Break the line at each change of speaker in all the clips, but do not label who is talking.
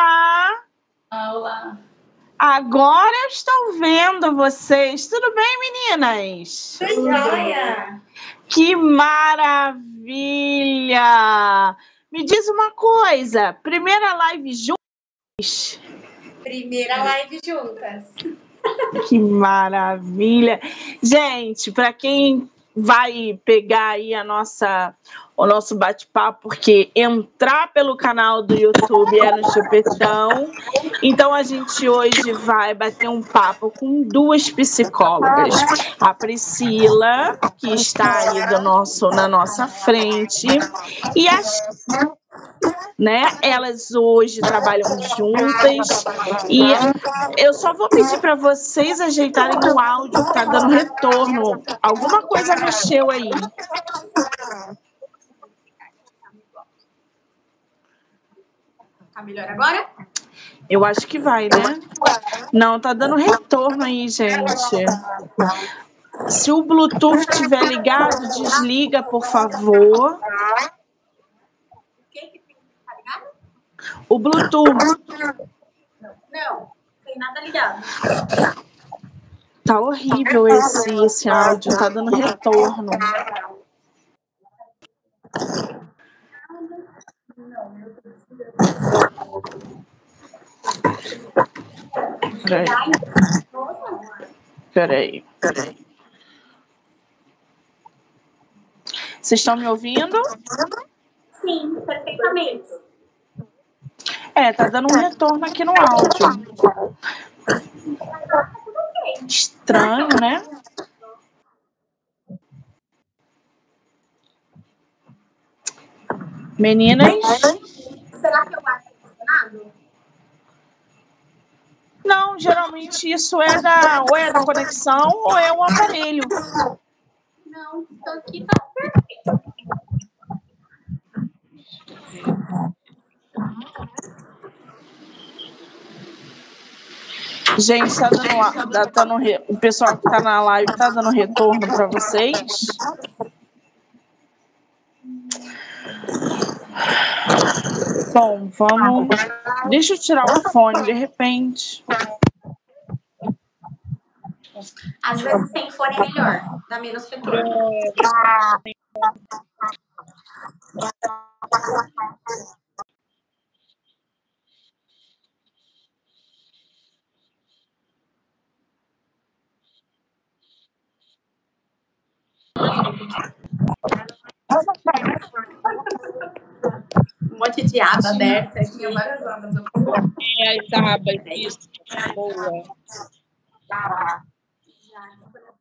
Olá!
Olá!
Agora eu estou vendo vocês. Tudo bem, meninas?
Tudo jóia!
Que maravilha! Me diz uma coisa: primeira live juntas?
Primeira live juntas.
Que maravilha! Gente, para quem vai pegar aí a nossa o nosso bate-papo, porque entrar pelo canal do YouTube é no Chupetão. Então a gente hoje vai bater um papo com duas psicólogas. A Priscila, que está aí do nosso, na nossa frente, e a né? Elas hoje trabalham juntas e eu só vou pedir para vocês ajeitarem o áudio que tá dando retorno. Alguma coisa mexeu aí.
Tá melhor agora?
Eu acho que vai, né? Não, tá dando retorno aí, gente. Se o Bluetooth estiver ligado, desliga, por favor. O Bluetooth.
Não, tem nada ligado.
Tá horrível esse, esse áudio, tá dando retorno. Peraí. Peraí, peraí. Vocês estão me ouvindo?
Sim, perfeitamente.
É, tá dando um retorno aqui no áudio. Estranho, né? Meninas?
Será que eu acho?
Não, geralmente isso é da ou é da conexão ou é o aparelho.
Não, aqui tá perfeito.
Gente, tá dando, tá o pessoal que tá na live tá dando retorno para vocês? Bom, vamos. Deixa eu tirar o fone de repente.
Às vezes sem fone é melhor, dá menos retorno. Um monte de aba aberta aqui. várias abas.
É, as abas, isso. Boa.
Já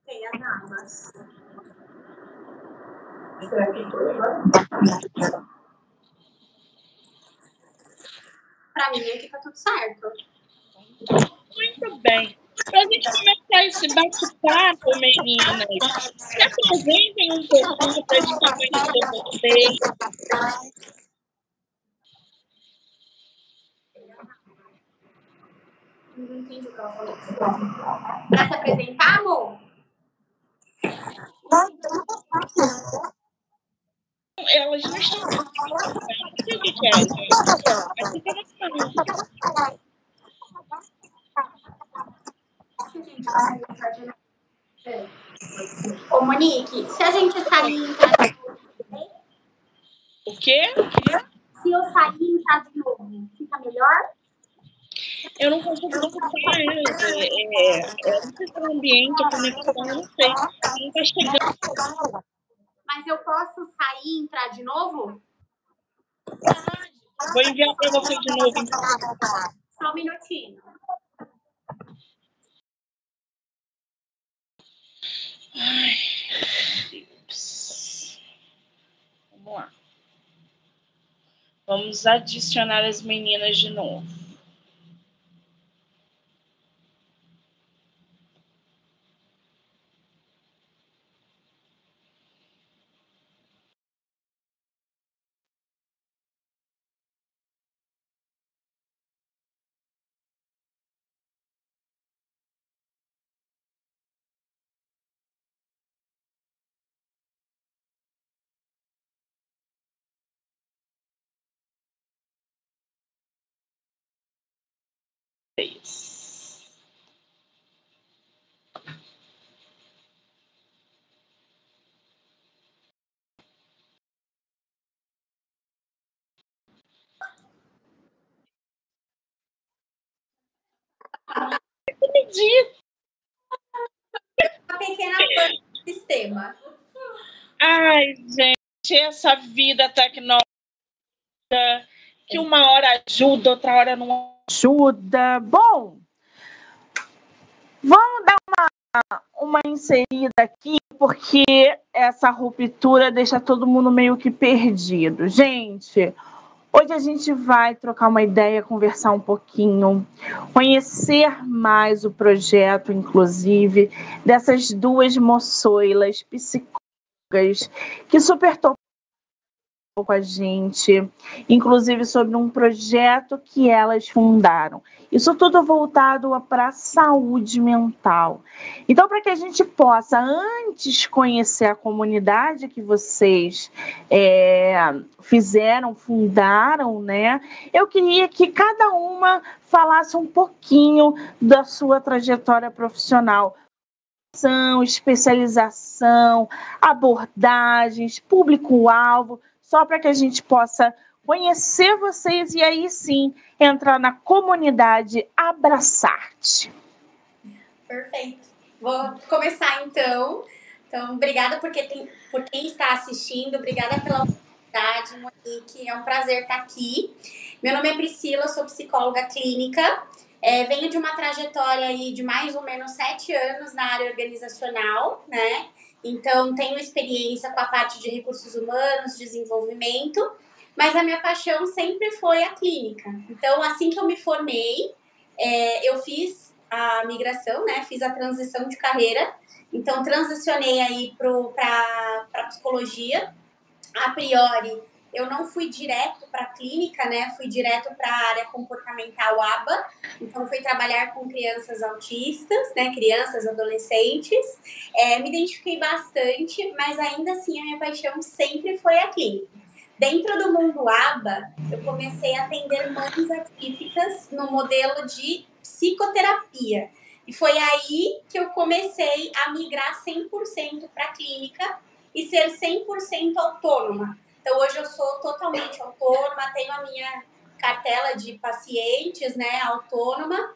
tem as abas. Será que Pra mim aqui tá tudo certo.
Muito bem. Para a gente começar esse bate-papo, meninas, se apresentem um pouquinho para a gente conhecer vocês.
Não entendi o que ela falou. Pra se apresentar, amor?
Elas não estão. O que é, gente? Aqui tá no canal.
Ô, Monique, se a gente sair e entrar de novo,
O quê?
se eu sair e entrar de novo, fica melhor?
Eu não consigo elas. É, é, é, não sei se é o ambiente, a conexão, eu não sei. Não está chegando.
Mas eu posso sair e entrar de novo?
Vou enviar para você de novo. então.
Só um minutinho.
Deus. Vamos lá. Vamos adicionar as meninas de novo. Entendi.
Uma pequena pane do sistema.
Ai, gente, essa vida tecnológica que uma hora ajuda, outra hora não ajuda. Bom, vamos dar uma, uma inserida aqui, porque essa ruptura deixa todo mundo meio que perdido. Gente, hoje a gente vai trocar uma ideia, conversar um pouquinho, conhecer mais o projeto, inclusive, dessas duas moçoilas psicólogas que super com a gente, inclusive sobre um projeto que elas fundaram. Isso tudo voltado para a saúde mental. Então, para que a gente possa, antes, conhecer a comunidade que vocês é, fizeram, fundaram, né? Eu queria que cada uma falasse um pouquinho da sua trajetória profissional especialização, abordagens, público-alvo, só para que a gente possa conhecer vocês e aí sim entrar na comunidade Abraçarte.
Perfeito. Vou começar então. Então, obrigada porque tem, por quem está assistindo, obrigada pela oportunidade, Monique. É um prazer estar aqui. Meu nome é Priscila, sou psicóloga clínica. É, venho de uma trajetória aí de mais ou menos sete anos na área organizacional, né? Então, tenho experiência com a parte de recursos humanos, desenvolvimento, mas a minha paixão sempre foi a clínica. Então, assim que eu me formei, é, eu fiz a migração, né? Fiz a transição de carreira. Então, transicionei aí para psicologia. A priori, eu não fui direto para a clínica, né? Fui direto para a área comportamental ABA. Então, fui trabalhar com crianças autistas, né? Crianças, adolescentes. É, me identifiquei bastante, mas ainda assim a minha paixão sempre foi a clínica. Dentro do mundo ABA, eu comecei a atender mães atípicas no modelo de psicoterapia. E foi aí que eu comecei a migrar 100% para a clínica e ser 100% autônoma então, hoje eu sou totalmente autônoma, tenho a minha cartela de pacientes, né, autônoma.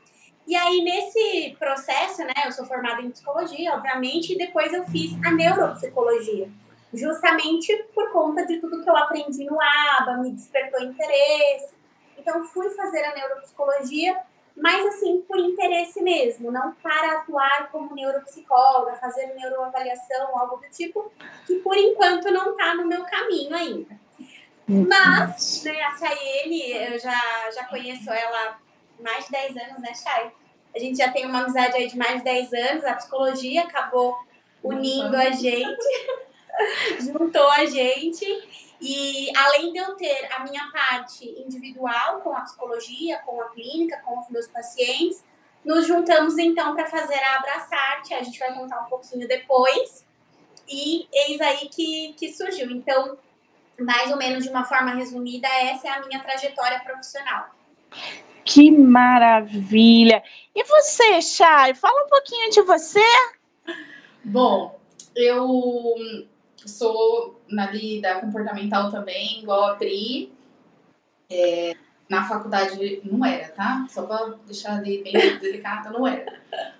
E aí, nesse processo, né, eu sou formada em psicologia, obviamente, e depois eu fiz a neuropsicologia, justamente por conta de tudo que eu aprendi no ABA, me despertou interesse. Então, fui fazer a neuropsicologia mas assim, por interesse mesmo, não para atuar como neuropsicóloga, fazer neuroavaliação, algo do tipo, que por enquanto não está no meu caminho ainda. Mas, né, a Chayene, eu já, já conheço ela há mais de 10 anos, né, Chay? A gente já tem uma amizade aí de mais de 10 anos, a psicologia acabou unindo a gente, juntou a gente. E além de eu ter a minha parte individual com a psicologia, com a clínica, com os meus pacientes, nos juntamos então para fazer a Abraçarte, a gente vai contar um pouquinho depois. E eis aí que, que surgiu. Então, mais ou menos de uma forma resumida, essa é a minha trajetória profissional.
Que maravilha! E você, Chay, fala um pouquinho de você.
Bom, eu sou na da comportamental também, igual a Pri. É, na faculdade não era, tá? Só pra deixar de bem delicada, não era.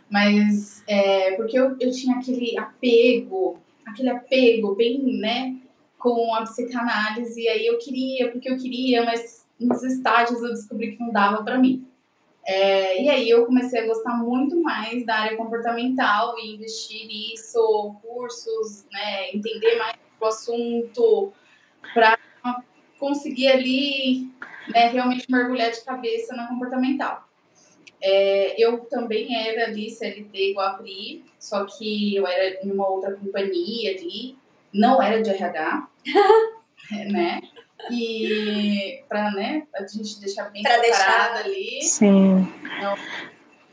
Mas é, porque eu, eu tinha aquele apego, aquele apego bem, né, com a psicanálise, e aí eu queria, porque eu queria, mas nos estágios eu descobri que não dava para mim. É, e aí eu comecei a gostar muito mais da área comportamental e investir nisso, cursos, né, entender mais o assunto, para conseguir ali né, realmente mergulhar de cabeça na comportamental. É, eu também era ali CLT igual a Pri, só que eu era em uma outra companhia ali, não era de RH, né? E para né, a gente deixar bem pra deixar... ali.
Sim.
Não,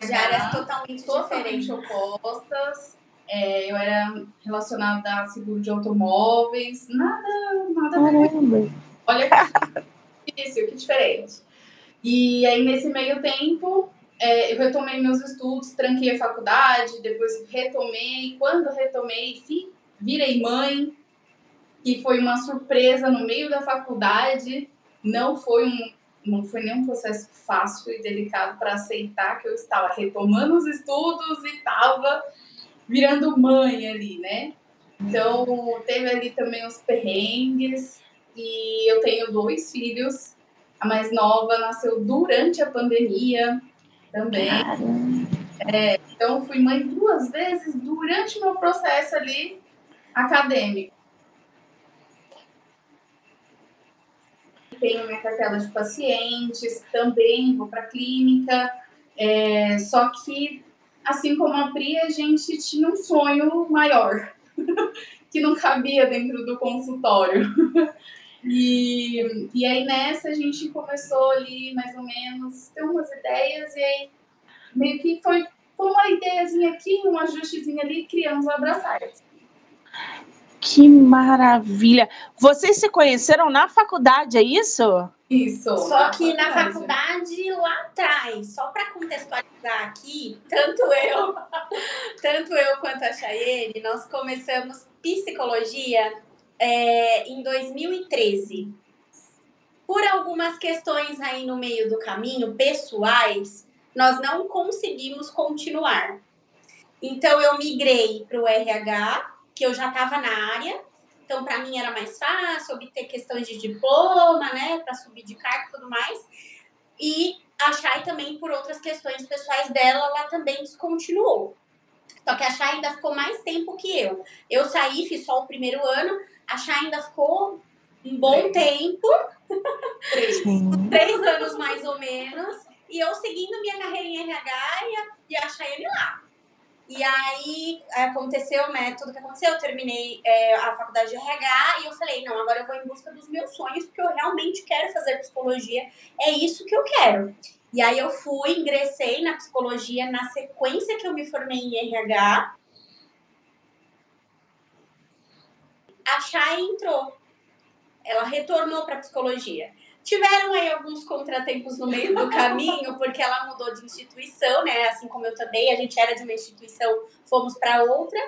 de áreas totalmente,
totalmente diferentes. opostas. É, eu era relacionada a seguro de automóveis, nada, nada
Caramba.
Olha que difícil, que diferente. E aí, nesse meio tempo, é, eu retomei meus estudos, tranquei a faculdade, depois retomei. Quando retomei, virei mãe, que foi uma surpresa no meio da faculdade. Não foi um, não foi nenhum processo fácil e delicado para aceitar que eu estava retomando os estudos e estava virando mãe ali, né? Então, teve ali também os perrengues. E eu tenho dois filhos. A mais nova nasceu durante a pandemia também. É, então, fui mãe duas vezes durante o meu processo ali acadêmico. Tenho minha cartela de pacientes, também vou para a clínica. É, só que, assim como a Pri, a gente tinha um sonho maior, que não cabia dentro do consultório. E, e aí nessa a gente começou ali mais ou menos ter umas ideias e aí meio que foi, foi uma ideiazinha aqui, um ajustezinho ali, criamos o Abraçar.
Que maravilha! Vocês se conheceram na faculdade, é isso?
Isso. Só que na faculdade lá atrás, só para contextualizar aqui, tanto eu, tanto eu quanto a Chayenne, nós começamos psicologia é, em 2013. Por algumas questões aí no meio do caminho, pessoais, nós não conseguimos continuar. Então, eu migrei para o RH, que eu já estava na área. Então, para mim era mais fácil obter questões de diploma, né, para subir de cargo e tudo mais. E a Chay também, por outras questões pessoais dela, ela também descontinuou. Só que a Chay ainda ficou mais tempo que eu. Eu saí, fiz só o primeiro ano, a Chay ainda ficou um bom tempo, três, três anos mais ou menos, e eu seguindo minha carreira em RH e a, e a Chayane lá. E aí aconteceu, né, tudo que aconteceu, eu terminei é, a faculdade de RH e eu falei, não, agora eu vou em busca dos meus sonhos, porque eu realmente quero fazer psicologia, é isso que eu quero. E aí eu fui, ingressei na psicologia na sequência que eu me formei em RH, a Chay entrou. Ela retornou para psicologia. Tiveram aí alguns contratempos no meio do caminho, porque ela mudou de instituição, né? Assim como eu também, a gente era de uma instituição, fomos para outra.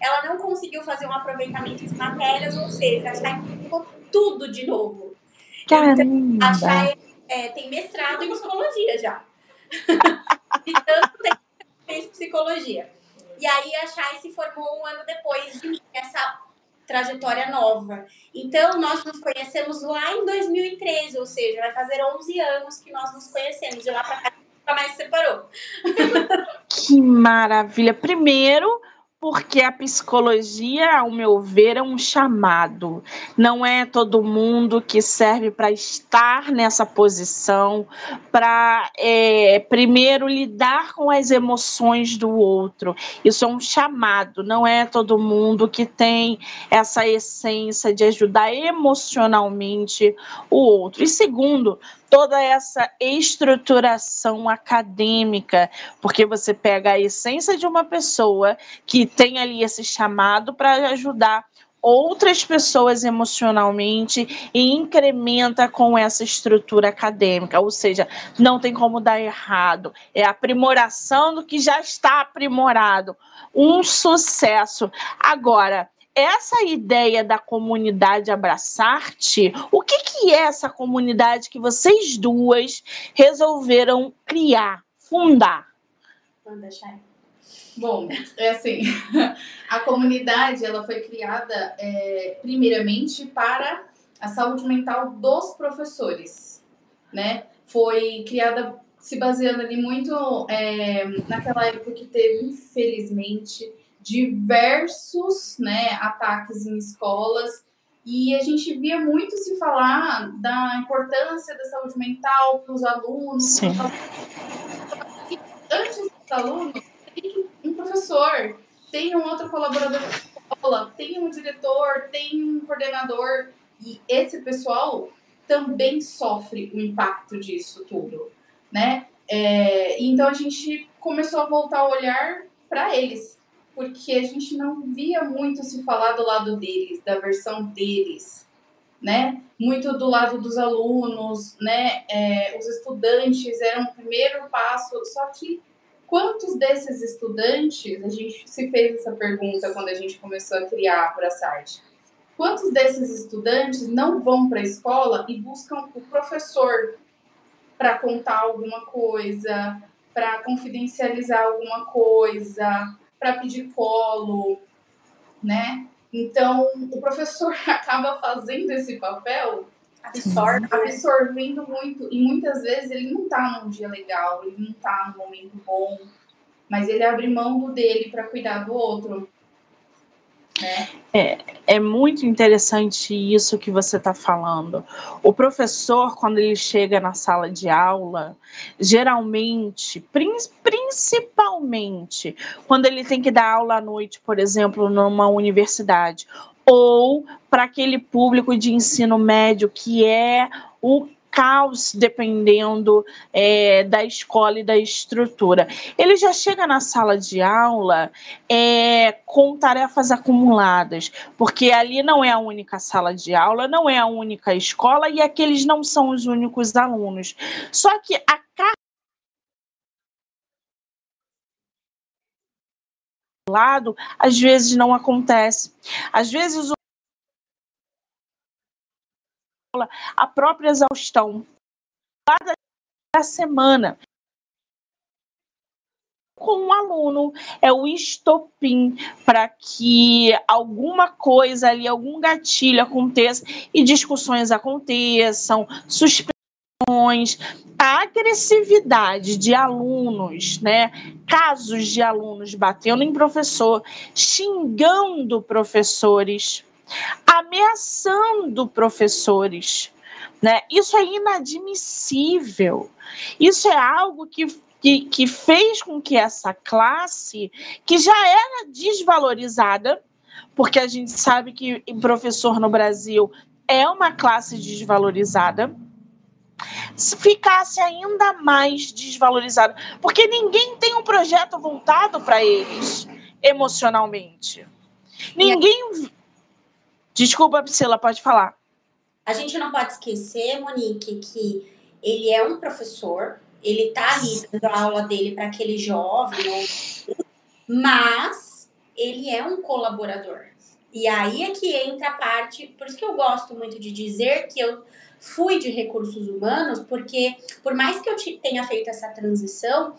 Ela não conseguiu fazer um aproveitamento de matérias, ou seja, a Chay ficou tudo de novo.
Caramba.
Então, a Chay é, tem mestrado em psicologia já. e tanto tem fez psicologia. E aí a Chay se formou um ano depois de mim, essa trajetória nova. Então, nós nos conhecemos lá em 2013, ou seja, vai fazer 11 anos que nós nos conhecemos. De lá para cá, nunca mais se separou.
Que maravilha! Primeiro, porque a psicologia, ao meu ver, é um chamado. Não é todo mundo que serve para estar nessa posição, para é, primeiro lidar com as emoções do outro. Isso é um chamado. Não é todo mundo que tem essa essência de ajudar emocionalmente o outro. E segundo, toda essa estruturação acadêmica, porque você pega a essência de uma pessoa que tem ali esse chamado para ajudar outras pessoas emocionalmente e incrementa com essa estrutura acadêmica, ou seja, não tem como dar errado, é aprimoração do que já está aprimorado, um sucesso. Agora, essa ideia da comunidade abraçar-te, o que, que é essa comunidade que vocês duas resolveram criar, fundar?
Bom, é assim, a comunidade ela foi criada é, primeiramente para a saúde mental dos professores, né? Foi criada se baseando ali muito é, naquela época que teve, infelizmente, diversos né, ataques em escolas e a gente via muito se falar da importância da saúde mental para os alunos.
Sim.
Antes dos alunos, tem um professor, tem um outro colaborador da escola, tem um diretor, tem um coordenador. E esse pessoal também sofre o impacto disso tudo, né? É, então a gente começou a voltar a olhar para eles, porque a gente não via muito se falar do lado deles, da versão deles, né? Muito do lado dos alunos, né? É, os estudantes eram o primeiro passo, só que quantos desses estudantes, a gente se fez essa pergunta quando a gente começou a criar a Abraçarte, quantos desses estudantes não vão para a escola e buscam o professor para contar alguma coisa, para confidencializar alguma coisa, para pedir colo, né? Então, o professor acaba fazendo esse papel absorve, absorvendo muito. E muitas vezes ele não está num dia legal, ele não está num momento bom, mas ele abre mão do dele para cuidar do outro.
É, é muito interessante isso que você está falando. O professor, quando ele chega na sala de aula, geralmente, principalmente, quando ele tem que dar aula à noite, por exemplo, numa universidade, ou para aquele público de ensino médio que é o caos dependendo é, da escola e da estrutura. Ele já chega na sala de aula é, com tarefas acumuladas, porque ali não é a única sala de aula, não é a única escola e aqueles não são os únicos alunos. Só que a lado, às vezes não acontece. Às vezes o a própria exaustão da semana com um aluno é o estopim para que alguma coisa ali, algum gatilho aconteça e discussões aconteçam, suspensões, a agressividade de alunos, né? Casos de alunos batendo em professor, xingando professores, ameaçando professores. Né? Isso é inadmissível. Isso é algo que, que, que fez com que essa classe, que já era desvalorizada, porque a gente sabe que professor no Brasil é uma classe desvalorizada, ficasse ainda mais desvalorizada, porque ninguém tem um projeto voltado para eles emocionalmente. Ninguém Desculpa, Priscila, pode falar.
A gente não pode esquecer, Monique, que ele é um professor, ele está ali dando a aula dele para aquele jovem, mas ele é um colaborador. E aí é que entra a parte, por isso que eu gosto muito de dizer que eu fui de recursos humanos, porque por mais que eu tenha feito essa transição,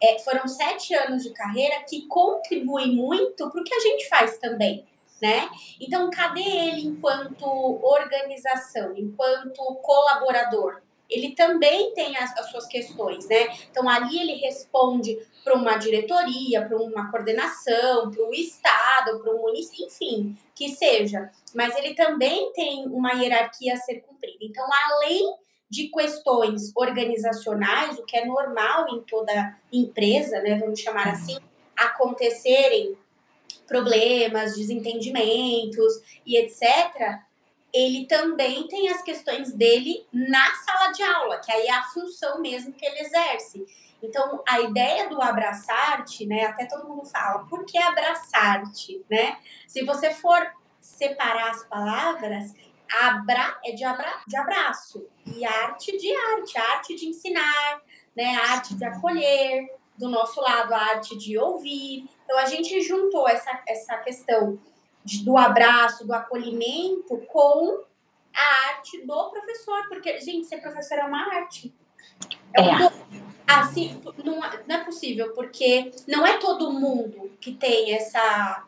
é, foram sete anos de carreira que contribuem muito para o que a gente faz também né? Então, cadê ele enquanto organização, enquanto colaborador? Ele também tem as, as suas questões, né? Então, ali ele responde para uma diretoria, para uma coordenação, para o Estado, para o município, enfim, que seja. Mas ele também tem uma hierarquia a ser cumprida. Então, além de questões organizacionais, o que é normal em toda empresa, né, vamos chamar assim, acontecerem problemas, desentendimentos e etc., ele também tem as questões dele na sala de aula, que aí é a função mesmo que ele exerce. Então, a ideia do abraçar-te, né? Até todo mundo fala, por que abraçar-te, né? Se você for separar as palavras, abra é de, abra, de abraço e arte de arte, arte de ensinar, né? arte de acolher, do nosso lado a arte de ouvir. Então a gente juntou essa, essa questão de, do abraço, do acolhimento com a arte do professor, porque, gente, ser professor é uma arte. É, um é. Assim, não, é, não é possível, porque não é todo mundo que tem essa,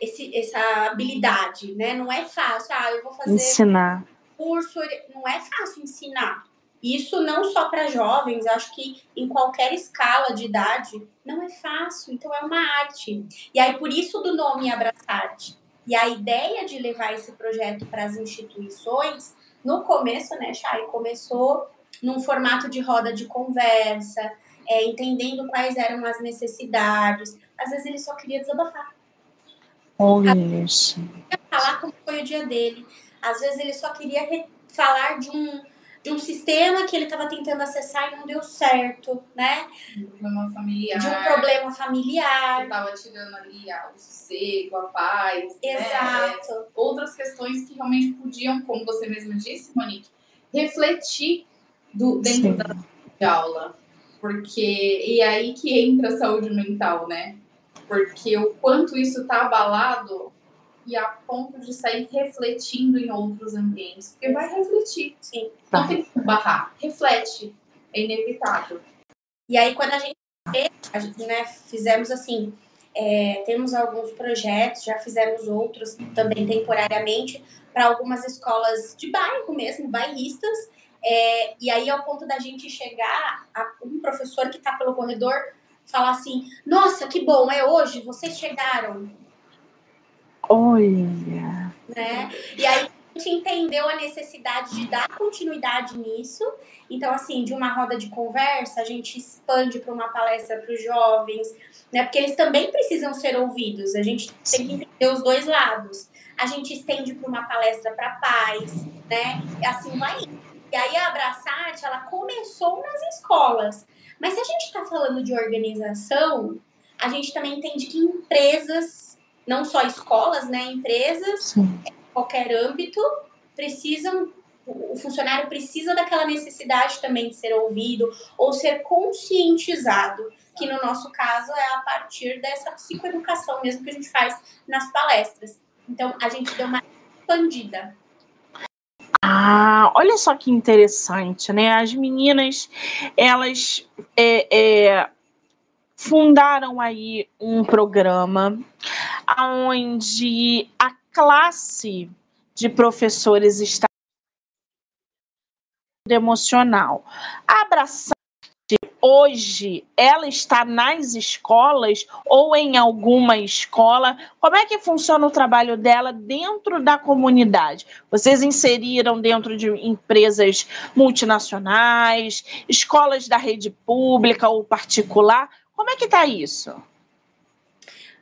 esse, essa habilidade, né? Não é fácil. Ah, eu vou fazer
ensinar.
curso, não é fácil ensinar. Isso não só para jovens, acho que em qualquer escala de idade não é fácil, então é uma arte. E aí por isso do nome Abraçarte. E a ideia de levar esse projeto para as instituições, no começo, né, Chay, começou num formato de roda de conversa, é, entendendo quais eram as necessidades. Às vezes ele só queria desabafar.
Olha isso.
Falar como foi o dia dele. Às vezes ele só queria falar de um de um sistema que ele estava tentando acessar e não deu certo, né?
Um problema familiar.
De um problema familiar.
Que estava tirando ali ah, o sossego, a paz. Né?
Exato.
Né? Outras questões que realmente podiam, como você mesma disse, Monique, refletir do, dentro Sim. da de aula. Porque, e aí que entra a saúde mental, né? Porque o quanto isso está abalado e a ponto de sair refletindo em outros ambientes. Porque vai refletir, sim. Não tá. tem que barrar. Reflete. É inevitável.
E aí, quando a gente, a gente né, fizemos assim, é, temos alguns projetos, já fizemos outros também temporariamente, para algumas escolas de bairro mesmo, bairristas. É, e aí, ao ponto da gente chegar a um professor que está pelo corredor falar assim: Nossa, que bom, é hoje, vocês chegaram.
Olha.
Né? E aí a gente entendeu a necessidade de dar continuidade nisso. Então, assim, de uma roda de conversa, a gente expande para uma palestra para os jovens, né? Porque eles também precisam ser ouvidos. A gente tem que entender os dois lados. A gente estende para uma palestra para pais, né? E assim vai. E aí a Abraçarte, ela começou nas escolas. Mas se a gente está falando de organização, a gente também entende que empresas não só escolas, né, empresas, Sim. qualquer âmbito, precisam o funcionário precisa daquela necessidade também de ser ouvido ou ser conscientizado, que no nosso caso é a partir dessa psicoeducação mesmo que a gente faz nas palestras. Então, a gente deu uma expandida.
Ah, olha só que interessante, né? As meninas, elas é, é, fundaram aí um programa onde a classe de professores está emocional. Abraçar hoje ela está nas escolas ou em alguma escola? Como é que funciona o trabalho dela dentro da comunidade? Vocês inseriram dentro de empresas multinacionais, escolas da rede pública ou particular? Como é que está isso?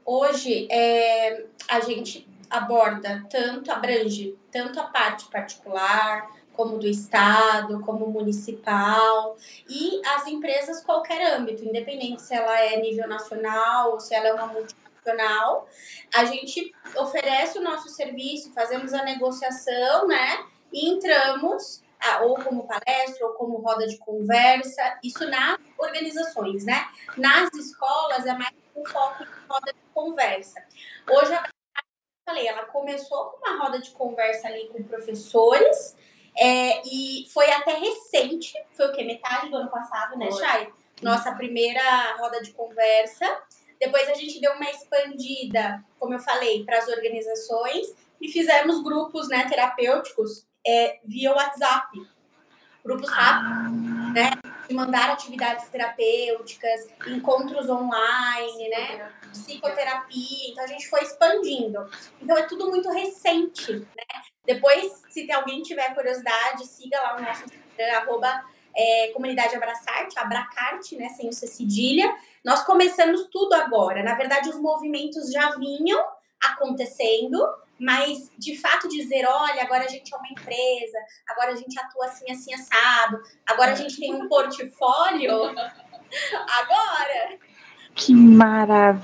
Hoje, é, a gente aborda tanto, abrange tanto a parte particular, como do Estado, como municipal, e as empresas qualquer âmbito, independente se ela é nível nacional ou se ela é uma multinacional, a gente oferece o nosso serviço, fazemos a negociação, né? E entramos ou como palestra, ou como roda de conversa, isso nas organizações, né? Nas escolas é mais um foco em roda de conversa. Hoje, a falei, ela começou com uma roda de conversa ali com professores, é, e foi até recente, foi o que? Metade do ano passado, né, Chay? Nossa primeira roda de conversa. Depois a gente deu uma expandida, como eu falei, para as organizações e fizemos grupos né, terapêuticos é, via WhatsApp. Grupos rápidos, né? De mandar atividades terapêuticas, encontros online, né? Psicoterapia. Então a gente foi expandindo. Então é tudo muito recente, né? Depois, se alguém tiver curiosidade, siga lá o nosso Instagram, arroba é, Comunidade Abraçarte, Abracarte, né? Sem o C cedilha. Nós começamos tudo agora. Na verdade, os movimentos já vinham acontecendo, mas de fato dizer, olha, agora a gente é uma empresa, agora a gente atua assim, assim, assado, agora a gente tem um portfólio, agora.
Que maravilha!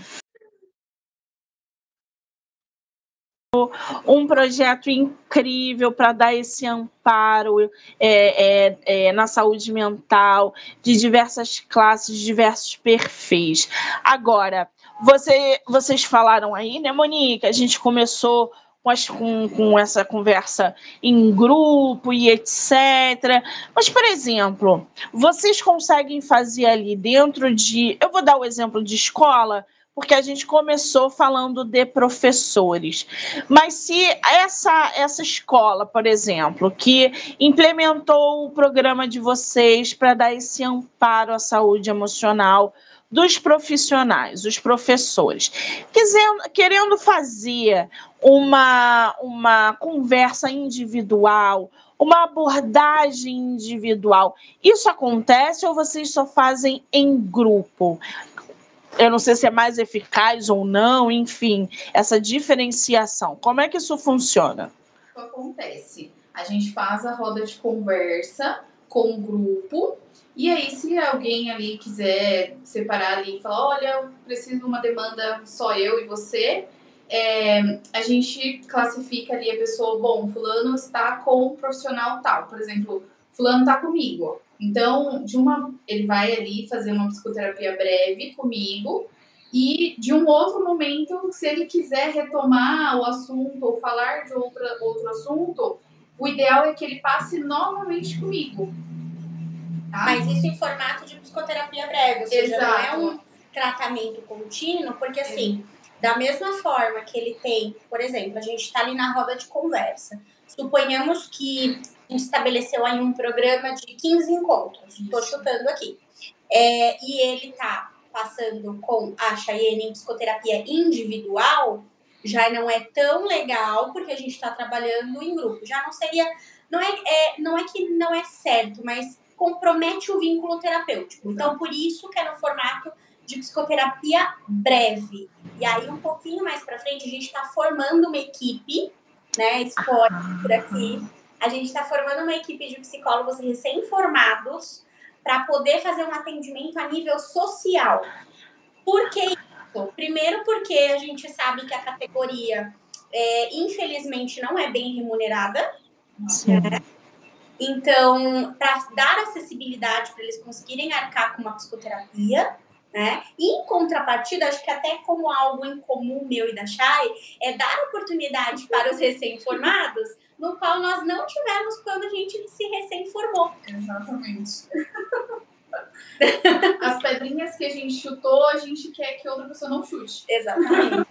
um projeto incrível para dar esse amparo é, é, é, na saúde mental de diversas classes, diversos perfis. Agora, você, vocês falaram aí, né, Monique? A gente começou com, com essa conversa em grupo e etc. Mas, por exemplo, vocês conseguem fazer ali dentro de. Eu vou dar o exemplo de escola, porque a gente começou falando de professores. Mas se essa, essa escola, por exemplo, que implementou o programa de vocês para dar esse amparo à saúde emocional dos profissionais, os professores, quisendo, querendo fazer uma, uma conversa individual, uma abordagem individual. Isso acontece ou vocês só fazem em grupo? Eu não sei se é mais eficaz ou não, enfim, essa diferenciação. Como é que isso funciona?
Acontece A gente faz a roda de conversa com o grupo. E aí, se alguém ali quiser separar ali e falar, olha, eu preciso de uma demanda só eu e você, é, a gente classifica ali a pessoa, bom, fulano está com um profissional tal. Por exemplo, fulano está comigo. Então, de uma, ele vai ali fazer uma psicoterapia breve comigo e de um outro momento, se ele quiser retomar o assunto ou falar de outra, outro assunto, o ideal é que ele passe novamente comigo.
Tá? Mas isso em formato de psicoterapia breve, ou seja, Exato. não é um tratamento contínuo, porque assim, da mesma forma que ele tem, por exemplo, a gente está ali na roda de conversa. Suponhamos que a gente estabeleceu aí um programa de 15 encontros, estou chutando aqui. É, e ele está passando com a Cheyenne em psicoterapia individual, já não é tão legal porque a gente está trabalhando em grupo. Já não seria. Não é, é, não é que não é certo, mas compromete o vínculo terapêutico. Então, por isso que é no formato de psicoterapia breve. E aí, um pouquinho mais para frente, a gente está formando uma equipe, né? Spoiler por aqui. A gente está formando uma equipe de psicólogos recém-formados para poder fazer um atendimento a nível social. Por que isso? Primeiro, porque a gente sabe que a categoria, é, infelizmente, não é bem remunerada. Né? Então, para dar acessibilidade para eles conseguirem arcar com uma psicoterapia, né? E em contrapartida, acho que até como algo em comum meu e da Chay, é dar oportunidade para os recém-formados no qual nós não tivemos quando a gente se recém-formou.
Exatamente. As pedrinhas que a gente chutou, a gente quer que outra pessoa não chute.
Exatamente.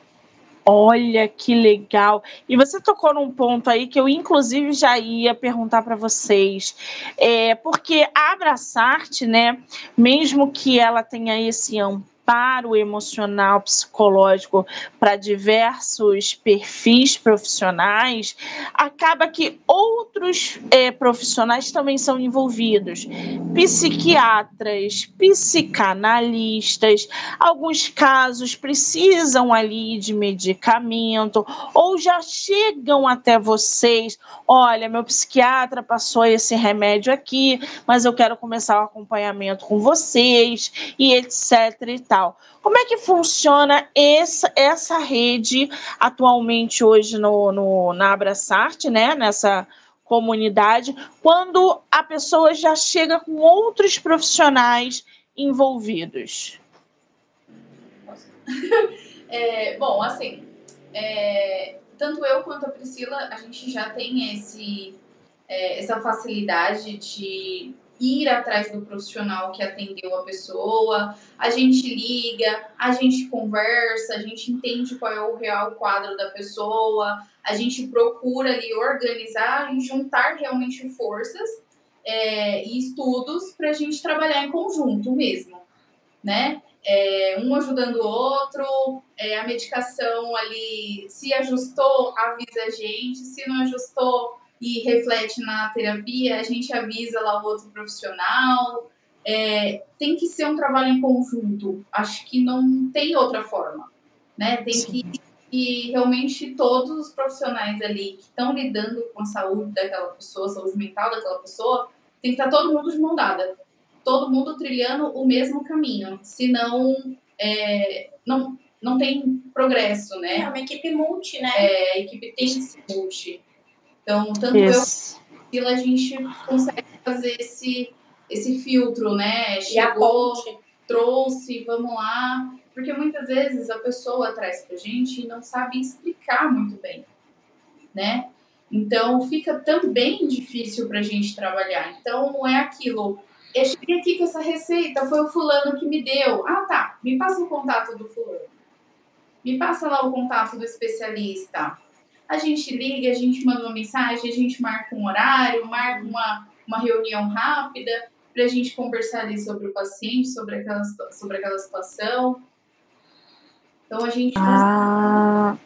Olha que legal. E você tocou num ponto aí que eu, inclusive, já ia perguntar para vocês. É, porque a Abraçarte, né, mesmo que ela tenha esse amparo, preparo emocional, psicológico para diversos perfis profissionais, acaba que outros é, profissionais também são envolvidos. Psiquiatras, psicanalistas, alguns casos precisam ali de medicamento ou já chegam até vocês. Olha, meu psiquiatra passou esse remédio aqui, mas eu quero começar o acompanhamento com vocês e etc e tal digital. Como é que funciona essa, essa rede atualmente hoje no, no, na Abraçarte, né? Nessa comunidade, quando a pessoa já chega com outros profissionais envolvidos?
É, bom, assim, é, tanto eu quanto a Priscila, a gente já tem esse, é, essa facilidade de ir atrás do profissional que atendeu a pessoa, a gente liga, a gente conversa, a gente entende qual é o real quadro da pessoa, a gente procura ali organizar e juntar realmente forças é, e estudos para a gente trabalhar em conjunto mesmo, né? É, um ajudando o outro, é, a medicação ali se ajustou, avisa a gente, se não ajustou, e reflete na terapia, a gente avisa lá o outro profissional. É, tem que ser um trabalho em conjunto. Acho que não tem outra forma, né? Tem que e realmente todos os profissionais ali que estão lidando com a saúde daquela pessoa, saúde mental daquela pessoa, tem que estar todo mundo de mão dada, todo mundo trilhando o mesmo caminho, senão é, não, não tem progresso, né?
É uma equipe multi, né?
É, a equipe tem que ser multi. Então, tanto Isso. eu a gente consegue fazer esse, esse filtro, né? Chegou, trouxe, vamos lá. Porque muitas vezes a pessoa traz pra gente e não sabe explicar muito bem, né? Então fica também difícil pra gente trabalhar. Então não é aquilo. Eu cheguei aqui com essa receita, foi o fulano que me deu. Ah, tá. Me passa o contato do fulano. Me passa lá o contato do especialista a gente liga, a gente manda uma mensagem, a gente marca um horário, marca uma, uma reunião rápida para a gente conversar ali sobre o paciente, sobre aquela, sobre aquela situação. Então a gente.
Ah,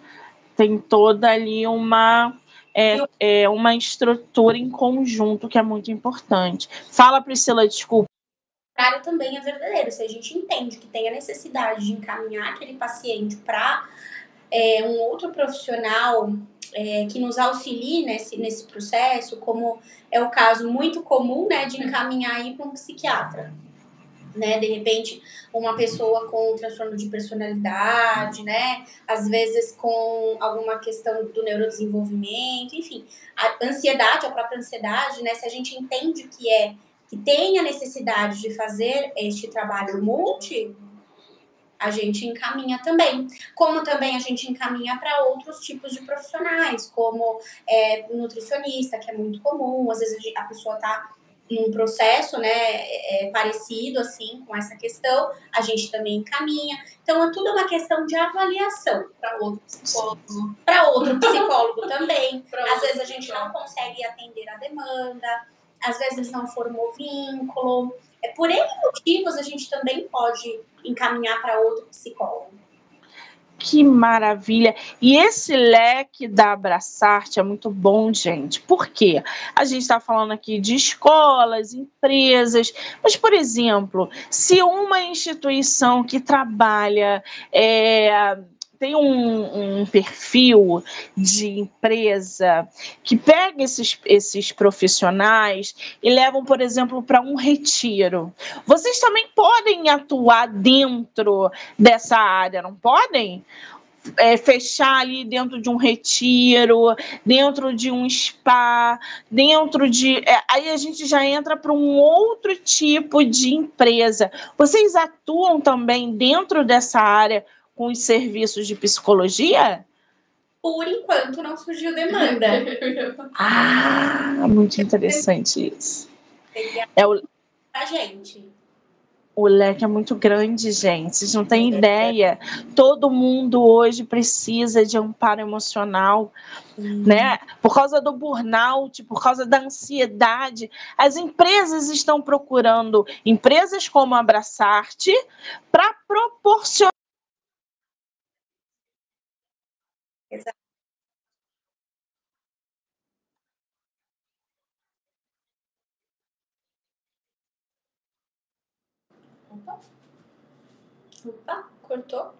tem toda ali uma. É, é uma estrutura em conjunto que é muito importante. Fala, Priscila, desculpa.
Claro, também é verdadeiro. Se a gente entende que tem a necessidade de encaminhar aquele paciente para é, um outro profissional é, que nos auxilie nesse, nesse processo, como é o caso muito comum, né, de encaminhar aí para um psiquiatra. Né, de repente, uma pessoa com transtorno de personalidade, né, às vezes com alguma questão do neurodesenvolvimento, enfim, a ansiedade, a própria ansiedade, né, se a gente entende que é que tem a necessidade de fazer este trabalho multi, a gente encaminha também. Como também a gente encaminha para outros tipos de profissionais, como é, nutricionista, que é muito comum, às vezes a pessoa está num processo né, é, é, parecido assim com essa questão, a gente também encaminha. Então é tudo uma questão de avaliação.
Para outro psicólogo.
Para outro psicólogo também. Às vezes a gente não consegue atender a demanda, às vezes não formou vínculo. É por N motivos a gente também pode encaminhar para outro psicólogo.
Que maravilha! E esse leque da Abraçarte é muito bom, gente. Por quê? A gente está falando aqui de escolas, empresas, mas, por exemplo, se uma instituição que trabalha é, tem um, um, perfil de empresa que pega esses, esses profissionais e levam, por exemplo, para um retiro. Vocês também podem atuar dentro dessa área, não podem? É, fechar ali dentro de um retiro, dentro de um spa, dentro de. É, aí a gente já entra para um outro tipo de empresa. Vocês atuam também dentro dessa área com os serviços de psicologia?
Por enquanto não surgiu demanda.
ah, muito interessante isso. É o...
A gente.
O leque é muito grande, gente. Vocês não têm ideia. Todo mundo hoje precisa de amparo emocional, hum. né? Por causa do burnout, por causa da ansiedade. As empresas estão procurando empresas como a Abraçarte para proporcionar
Exato. Opa. Opa, cortou.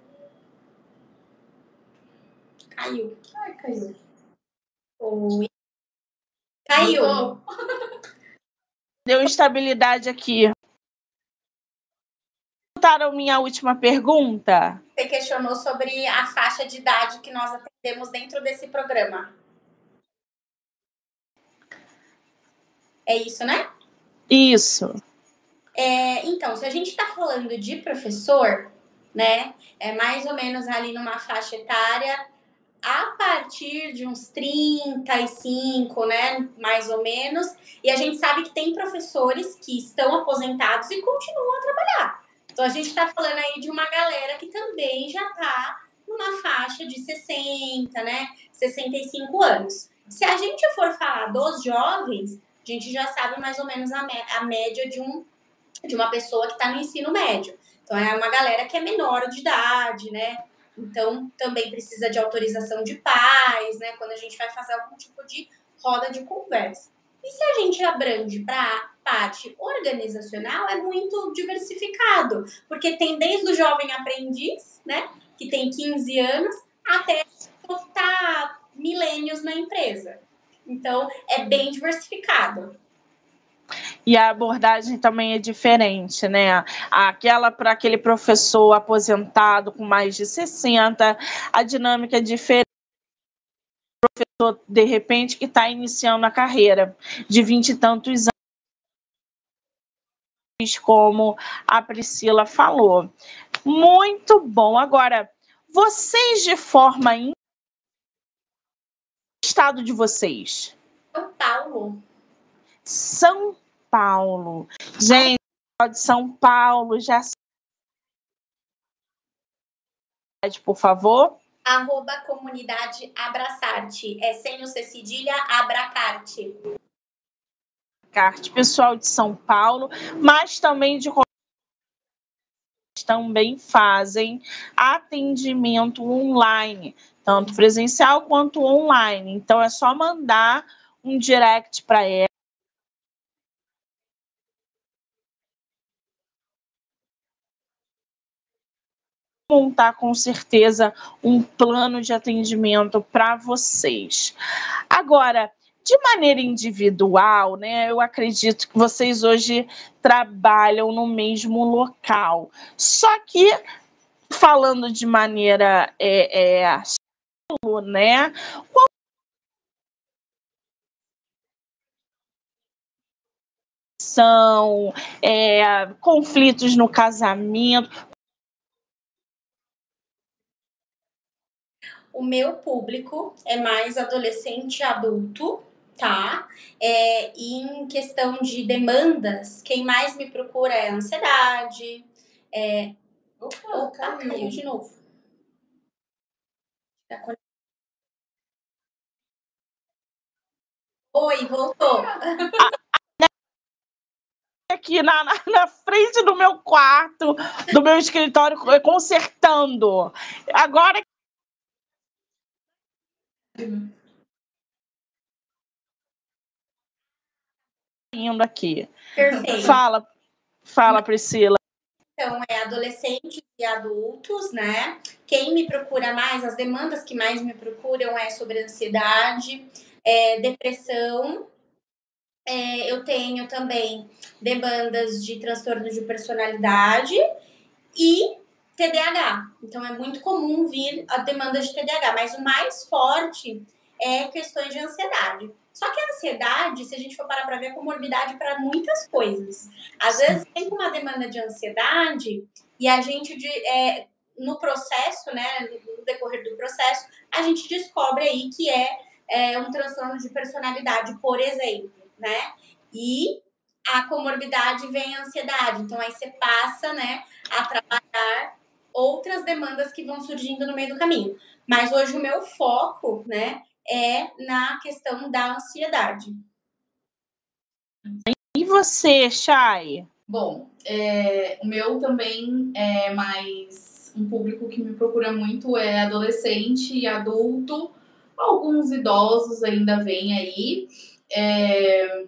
Caiu.
Ai, caiu.
Oi. Caiu.
Deu instabilidade aqui. Perguntaram minha última pergunta?
Você questionou sobre a faixa de idade que nós atendemos dentro desse programa. É isso, né?
Isso.
É, então, se a gente está falando de professor, né, é mais ou menos ali numa faixa etária a partir de uns 35, né, mais ou menos, e a gente sabe que tem professores que estão aposentados e continuam a trabalhar. Então a gente está falando aí de uma galera que também já está numa faixa de 60, né, 65 anos. Se a gente for falar dos jovens, a gente já sabe mais ou menos a, a média de, um, de uma pessoa que está no ensino médio. Então é uma galera que é menor de idade, né? Então também precisa de autorização de pais, né? Quando a gente vai fazer algum tipo de roda de conversa. E se a gente abrange para parte organizacional, é muito diversificado, porque tem desde o jovem aprendiz, né, que tem 15 anos, até tá milênios na empresa. Então, é bem diversificado.
E a abordagem também é diferente, né? Aquela para aquele professor aposentado com mais de 60, a dinâmica é diferente professor, de repente, que está iniciando a carreira de vinte e tantos anos, como a Priscila falou. Muito bom. Agora, vocês de forma in... estado de vocês?
São Paulo.
São Paulo. Gente, de São Paulo já por favor
arroba comunidade Abraçarte. É sem o C cedilha, Abracarte.
Carte, pessoal de São Paulo, mas também de também fazem atendimento online, tanto presencial quanto online. Então é só mandar um direct para ela montar com certeza um plano de atendimento para vocês. Agora, de maneira individual, né? Eu acredito que vocês hoje trabalham no mesmo local. Só que falando de maneira é, é, né? São é, conflitos no casamento.
O meu público é mais adolescente e adulto, tá? É, e em questão de demandas, quem mais me procura é ansiedade. É... Opa, Opa caiu. caiu de novo. Tá Oi, voltou.
aqui na, na, na, frente do meu quarto, do meu escritório, consertando. Agora. Indo aqui.
Perfeito.
Fala, fala, Priscila.
Então, é adolescentes e adultos, né? Quem me procura mais, as demandas que mais me procuram é sobre ansiedade, é, depressão é, eu tenho também demandas de transtorno de personalidade e TDAH. Então é muito comum vir a demanda de TDAH, mas o mais forte é questões de ansiedade. Só que a ansiedade, se a gente for parar para ver, é comorbidade para muitas coisas. Às vezes tem uma demanda de ansiedade e a gente, de, é, no processo, né, no decorrer do processo, a gente descobre aí que é, é um transtorno de personalidade, por exemplo né? E a comorbidade vem a ansiedade. Então aí você passa, né, a trabalhar outras demandas que vão surgindo no meio do caminho. Mas hoje o meu foco, né, é na questão da ansiedade.
E você, Chay?
Bom, é, o meu também é mais um público que me procura muito é adolescente e adulto. Alguns idosos ainda vêm aí. É,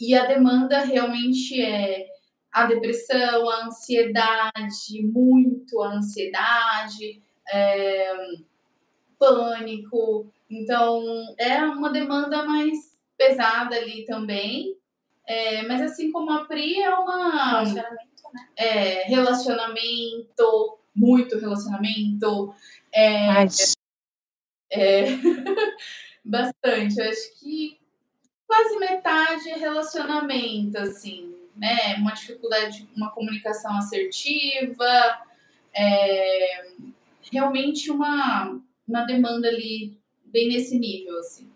e a demanda realmente é a depressão, a ansiedade, muito a ansiedade, é, pânico. Então, é uma demanda mais pesada ali também. É, mas assim como a Pri é uma.
Relacionamento, né?
É, relacionamento, muito relacionamento. É, mas... é, bastante. Eu acho que quase metade é relacionamento, assim, né? Uma dificuldade, uma comunicação assertiva, é, realmente uma, uma demanda ali bem nesse nível, assim.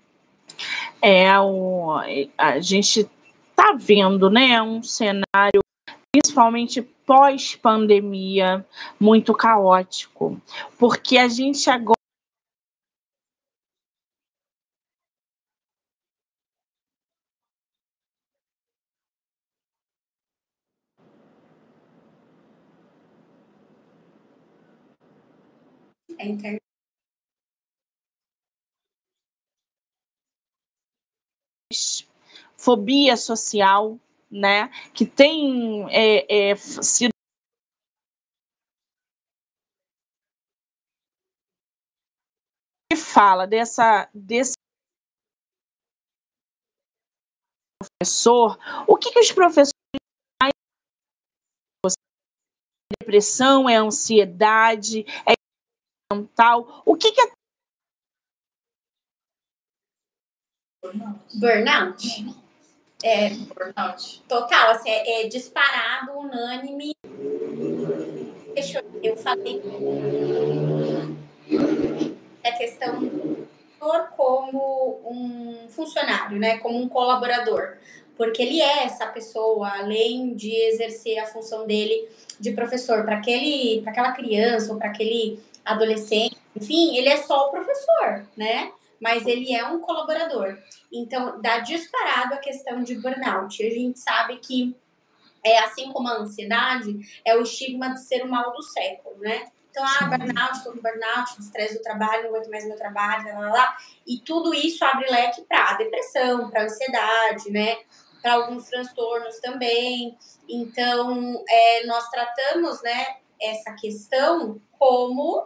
É, o, a gente tá vendo, né, um cenário principalmente pós-pandemia muito caótico, porque a gente agora
É internet.
Fobia social, né? Que tem é, é, sido fala dessa desse professor, o que, que os professores depressão, é ansiedade, é mental. O que, que é
burnout? É. Total, assim, é, é disparado, unânime. Deixa eu, eu falei a questão como um funcionário, né, como um colaborador, porque ele é essa pessoa, além de exercer a função dele de professor para aquele, para aquela criança ou para aquele adolescente, enfim, ele é só o professor, né? Mas ele é um colaborador. Então, dá disparado a questão de burnout. A gente sabe que, é assim como a ansiedade, é o estigma de ser o mal do século, né? Então, ah, burnout, estou com burnout, estresse do trabalho, não aguento mais meu trabalho, lá, lá, lá. E tudo isso abre leque para depressão, para ansiedade, né? Para alguns transtornos também. Então, é, nós tratamos, né, essa questão como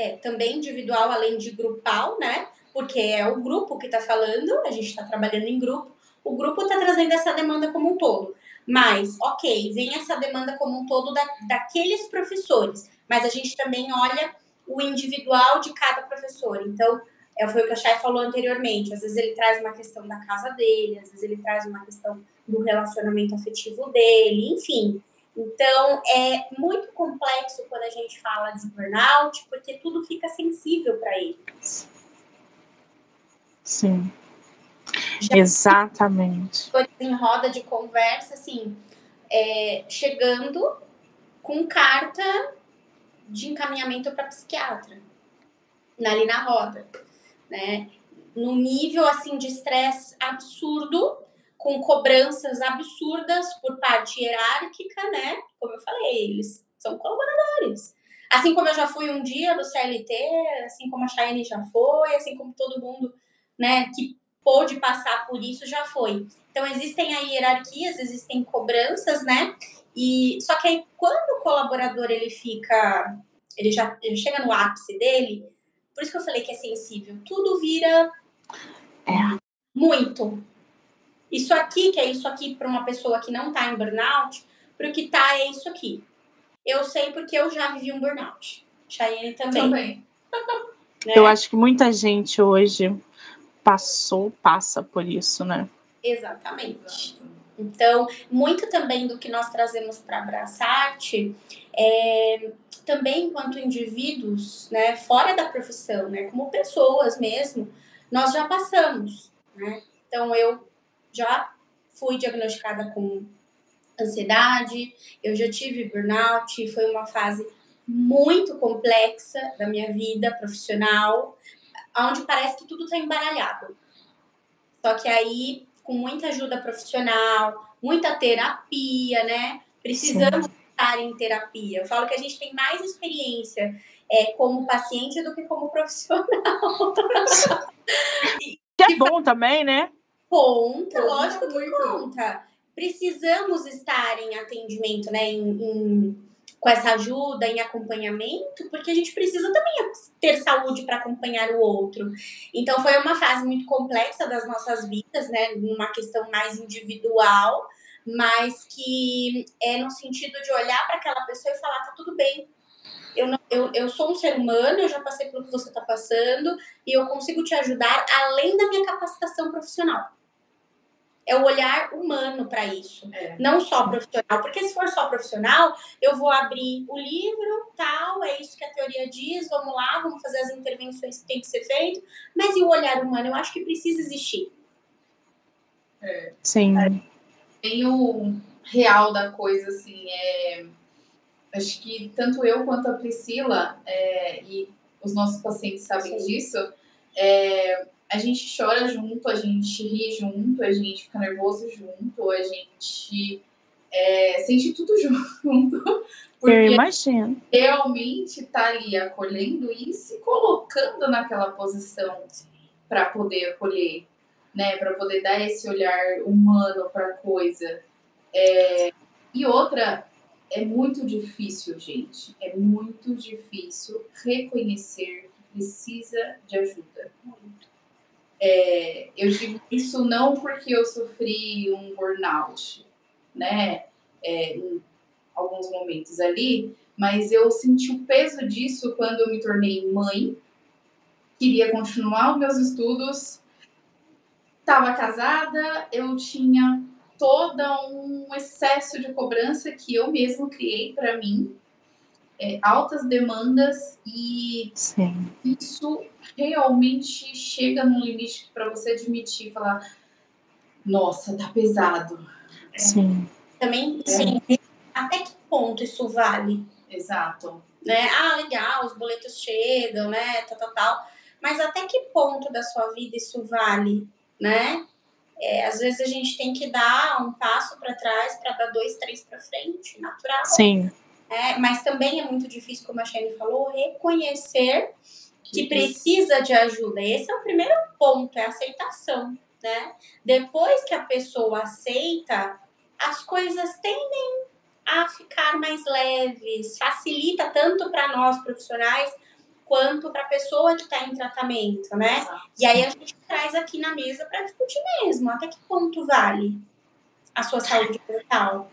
é, também individual, além de grupal, né? Porque é o grupo que está falando, a gente está trabalhando em grupo, o grupo está trazendo essa demanda como um todo. Mas, ok, vem essa demanda como um todo da, daqueles professores, mas a gente também olha o individual de cada professor. Então, é, foi o que a Chay falou anteriormente. Às vezes ele traz uma questão da casa dele, às vezes ele traz uma questão do relacionamento afetivo dele, enfim. Então, é muito complexo quando a gente fala de burnout, porque tudo fica sensível para ele.
Sim. Já Exatamente.
Em roda de conversa, assim, é, chegando com carta de encaminhamento para psiquiatra, ali na roda, né? No nível, assim, de estresse absurdo, com cobranças absurdas por parte hierárquica, né? Como eu falei, eles são colaboradores. Assim como eu já fui um dia do CLT, assim como a Chayane já foi, assim como todo mundo, né, que pôde passar por isso já foi. Então existem aí hierarquias, existem cobranças, né? E só que aí quando o colaborador ele fica, ele já ele chega no ápice dele, por isso que eu falei que é sensível, tudo vira
é.
muito. Isso aqui, que é isso aqui para uma pessoa que não está em burnout, para o que está é isso aqui. Eu sei porque eu já vivi um burnout. Chayenne também.
Também.
né? Eu acho que muita gente hoje passou, passa por isso, né?
Exatamente. Então, muito também do que nós trazemos para Abraçarte é também enquanto indivíduos, né, fora da profissão, né, como pessoas mesmo, nós já passamos, né? Então, eu já fui diagnosticada com ansiedade, eu já tive burnout, foi uma fase muito complexa da minha vida profissional, onde parece que tudo está embaralhado. Só que aí, com muita ajuda profissional, muita terapia, né? Precisamos Sim. estar em terapia. Eu falo que a gente tem mais experiência é, como paciente do que como profissional.
que é bom também, né?
Conta, lógico que muito. conta. Precisamos estar em atendimento, né? Em, em, com essa ajuda, em acompanhamento, porque a gente precisa também ter saúde para acompanhar o outro. Então foi uma fase muito complexa das nossas vidas, né? Numa questão mais individual, mas que é no sentido de olhar para aquela pessoa e falar, tá tudo bem, eu, não, eu, eu sou um ser humano, eu já passei pelo que você está passando e eu consigo te ajudar além da minha capacitação profissional é o olhar humano para isso, é. não só profissional. Porque se for só profissional, eu vou abrir o livro, tal, é isso que a teoria diz, vamos lá, vamos fazer as intervenções que tem que ser feito. Mas e o olhar humano? Eu acho que precisa existir.
É.
Sim.
Tem o real da coisa, assim, é... acho que tanto eu quanto a Priscila, é... e os nossos pacientes sabem Sim. disso, é a gente chora junto, a gente ri junto, a gente fica nervoso junto, a gente é, sente tudo junto.
Porque Eu imagino.
Realmente tá ali acolhendo e se colocando naquela posição para poder acolher, né? Para poder dar esse olhar humano para a coisa. É, e outra, é muito difícil, gente. É muito difícil reconhecer que precisa de ajuda. Muito. É, eu digo isso não porque eu sofri um burnout, né? É, em alguns momentos ali, mas eu senti o peso disso quando eu me tornei mãe, queria continuar os meus estudos, estava casada, eu tinha todo um excesso de cobrança que eu mesmo criei para mim, é, altas demandas e
Sim.
isso realmente chega num limite para você admitir e falar, nossa, tá pesado.
Sim.
Também, é. sim. Até que ponto isso vale?
Exato.
Né? Ah, legal, os boletos chegam, né? Tal, tal, tal. Mas até que ponto da sua vida isso vale, né? É, às vezes a gente tem que dar um passo para trás para dar dois, três para frente, natural.
Sim.
É, mas também é muito difícil, como a Shane falou, reconhecer que precisa de ajuda. Esse é o primeiro ponto, é a aceitação, né? Depois que a pessoa aceita, as coisas tendem a ficar mais leves, facilita tanto para nós profissionais quanto para a pessoa que está em tratamento, né? Exato. E aí a gente traz aqui na mesa para discutir mesmo até que ponto vale a sua saúde mental.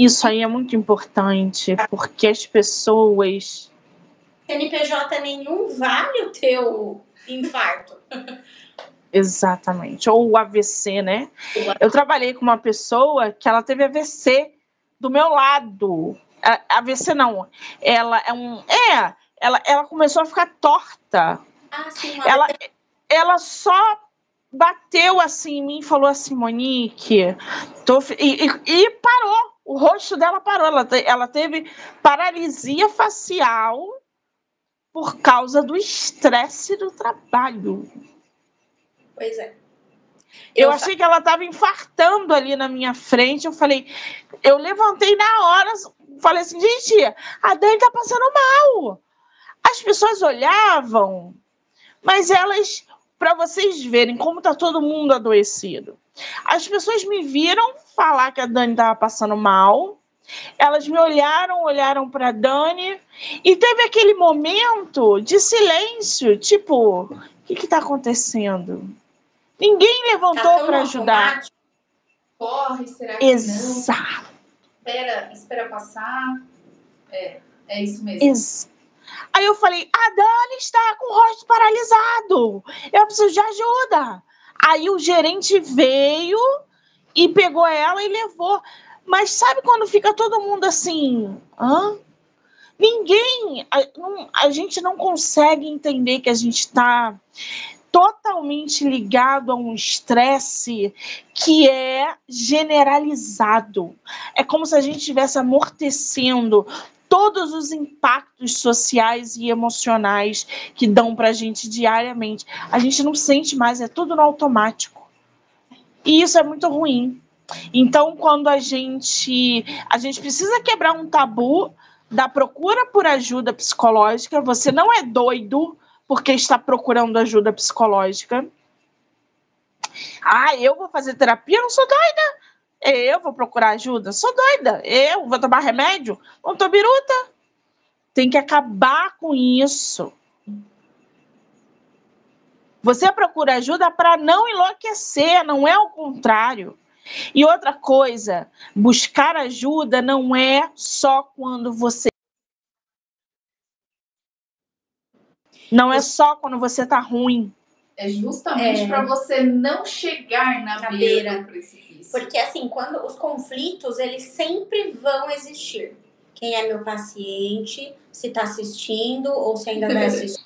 Isso aí é muito importante, porque as pessoas.
CNPJ nenhum vale o teu infarto.
Exatamente. Ou o AVC, né? Eu trabalhei com uma pessoa que ela teve AVC do meu lado. AVC não. Ela é um. É, ela, ela começou a ficar torta.
Ah, sim,
ela, ela só bateu assim em mim e falou assim, Monique, tô... e, e, e parou. O rosto dela parou. Ela, ela teve paralisia facial por causa do estresse do trabalho.
Pois é.
Eu, eu achei que ela estava infartando ali na minha frente. Eu falei, eu levantei na hora, falei assim, gente, a Dani está passando mal. As pessoas olhavam, mas elas, para vocês verem como está todo mundo adoecido. As pessoas me viram falar que a Dani estava passando mal. Elas me olharam, olharam para Dani e teve aquele momento de silêncio, tipo, o que está acontecendo? Ninguém levantou tá para ajudar.
Corre, será que
Exato.
não? Espera, espera passar. É, é isso mesmo. Ex
Aí eu falei, a Dani está com o rosto paralisado. Eu preciso de ajuda. Aí o gerente veio e pegou ela e levou. Mas sabe quando fica todo mundo assim? Hã? Ninguém, a, não, a gente não consegue entender que a gente está totalmente ligado a um estresse que é generalizado. É como se a gente estivesse amortecendo todos os impactos sociais e emocionais que dão para a gente diariamente. A gente não sente mais, é tudo no automático. E isso é muito ruim. Então, quando a gente a gente precisa quebrar um tabu da procura por ajuda psicológica, você não é doido porque está procurando ajuda psicológica. Ah, eu vou fazer terapia? Eu não sou doida. Eu vou procurar ajuda? Sou doida. Eu vou tomar remédio? Não tô biruta. Tem que acabar com isso. Você procura ajuda para não enlouquecer, não é o contrário. E outra coisa, buscar ajuda não é só quando você Não é só quando você tá ruim.
É justamente é. para você não chegar na, na beira, beira do precipício.
Porque assim, quando os conflitos, eles sempre vão existir. Quem é meu paciente, se está assistindo ou se ainda vai assistir,